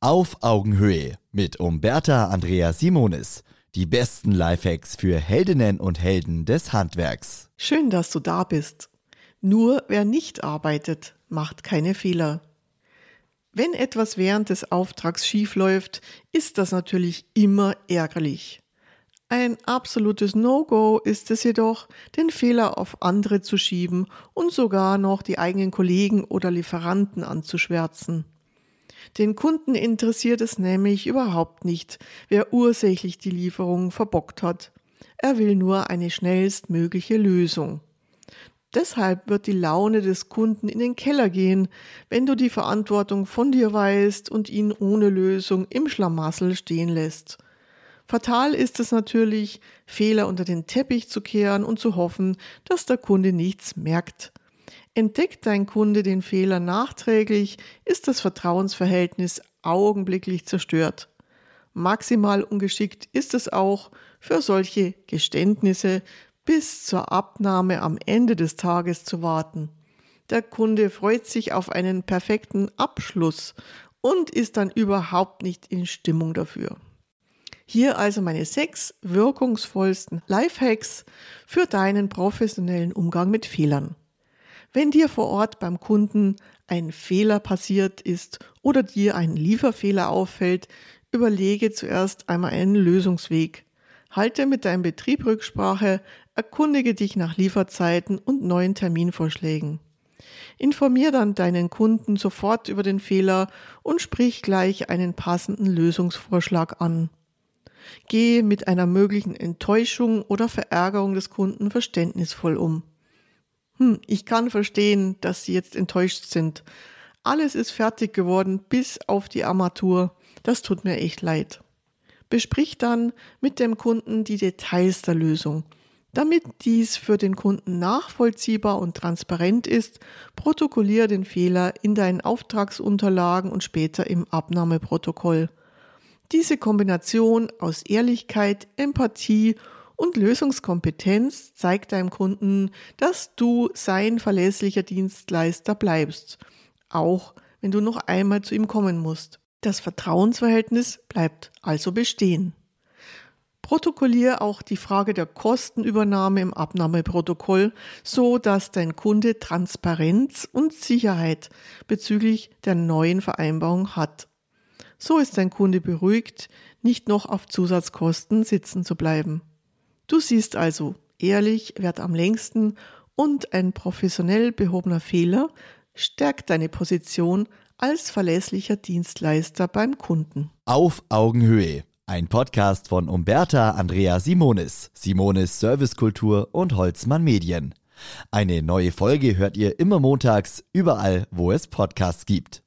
Auf Augenhöhe mit Umberta Andrea Simonis. Die besten Lifehacks für Heldinnen und Helden des Handwerks. Schön, dass du da bist. Nur wer nicht arbeitet, macht keine Fehler. Wenn etwas während des Auftrags schief läuft, ist das natürlich immer ärgerlich. Ein absolutes No-Go ist es jedoch, den Fehler auf andere zu schieben und sogar noch die eigenen Kollegen oder Lieferanten anzuschwärzen. Den Kunden interessiert es nämlich überhaupt nicht, wer ursächlich die Lieferung verbockt hat. Er will nur eine schnellstmögliche Lösung. Deshalb wird die Laune des Kunden in den Keller gehen, wenn du die Verantwortung von dir weißt und ihn ohne Lösung im Schlamassel stehen lässt. Fatal ist es natürlich, Fehler unter den Teppich zu kehren und zu hoffen, dass der Kunde nichts merkt. Entdeckt dein Kunde den Fehler nachträglich, ist das Vertrauensverhältnis augenblicklich zerstört. Maximal ungeschickt ist es auch, für solche Geständnisse bis zur Abnahme am Ende des Tages zu warten. Der Kunde freut sich auf einen perfekten Abschluss und ist dann überhaupt nicht in Stimmung dafür. Hier also meine sechs wirkungsvollsten Lifehacks für deinen professionellen Umgang mit Fehlern. Wenn dir vor Ort beim Kunden ein Fehler passiert ist oder dir ein Lieferfehler auffällt, überlege zuerst einmal einen Lösungsweg. Halte mit deinem Betrieb Rücksprache, erkundige dich nach Lieferzeiten und neuen Terminvorschlägen. Informier dann deinen Kunden sofort über den Fehler und sprich gleich einen passenden Lösungsvorschlag an. Gehe mit einer möglichen Enttäuschung oder Verärgerung des Kunden verständnisvoll um. Hm, ich kann verstehen, dass Sie jetzt enttäuscht sind. Alles ist fertig geworden, bis auf die Armatur. Das tut mir echt leid. Besprich dann mit dem Kunden die Details der Lösung. Damit dies für den Kunden nachvollziehbar und transparent ist, protokolliere den Fehler in deinen Auftragsunterlagen und später im Abnahmeprotokoll. Diese Kombination aus Ehrlichkeit, Empathie und Lösungskompetenz zeigt deinem Kunden, dass du sein verlässlicher Dienstleister bleibst, auch wenn du noch einmal zu ihm kommen musst. Das Vertrauensverhältnis bleibt also bestehen. Protokolliere auch die Frage der Kostenübernahme im Abnahmeprotokoll, so dass dein Kunde Transparenz und Sicherheit bezüglich der neuen Vereinbarung hat. So ist dein Kunde beruhigt, nicht noch auf Zusatzkosten sitzen zu bleiben. Du siehst also, ehrlich währt am längsten und ein professionell behobener Fehler stärkt deine Position als verlässlicher Dienstleister beim Kunden. Auf Augenhöhe. Ein Podcast von Umberta Andrea Simonis, Simonis Servicekultur und Holzmann Medien. Eine neue Folge hört ihr immer montags, überall, wo es Podcasts gibt.